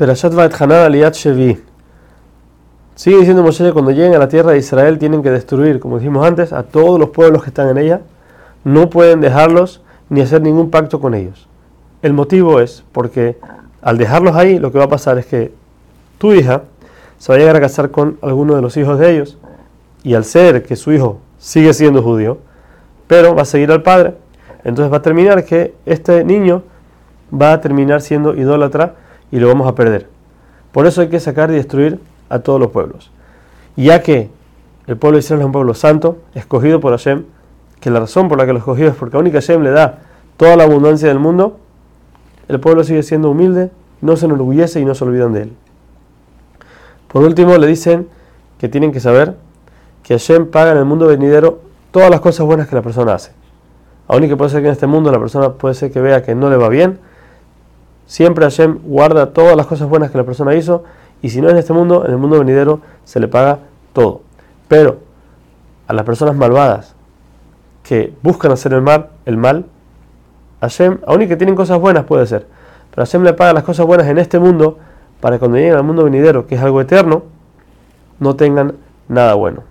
Perashat Hanan Aliyat Shevi. Sigue diciendo Moshe cuando lleguen a la tierra de Israel tienen que destruir, como dijimos antes, a todos los pueblos que están en ella. No pueden dejarlos ni hacer ningún pacto con ellos. El motivo es porque al dejarlos ahí, lo que va a pasar es que tu hija se va a llegar a casar con alguno de los hijos de ellos, y al ser que su hijo sigue siendo judío, pero va a seguir al padre, entonces va a terminar que este niño va a terminar siendo idólatra y lo vamos a perder. Por eso hay que sacar y destruir a todos los pueblos. Ya que el pueblo de Israel es un pueblo santo, escogido por Hashem, que la razón por la que lo escogió es porque única Hashem le da toda la abundancia del mundo, el pueblo sigue siendo humilde, no se enorgullece y no se olvidan de él. Por último, le dicen que tienen que saber que Hashem paga en el mundo venidero todas las cosas buenas que la persona hace. Aún y que puede ser que en este mundo la persona puede ser que vea que no le va bien, siempre Hashem guarda todas las cosas buenas que la persona hizo y si no en este mundo, en el mundo venidero se le paga todo. Pero a las personas malvadas que buscan hacer el mal, el mal, Hashem, aún y que tienen cosas buenas puede ser, pero Hashem le paga las cosas buenas en este mundo para que cuando lleguen al mundo venidero, que es algo eterno, no tengan nada bueno.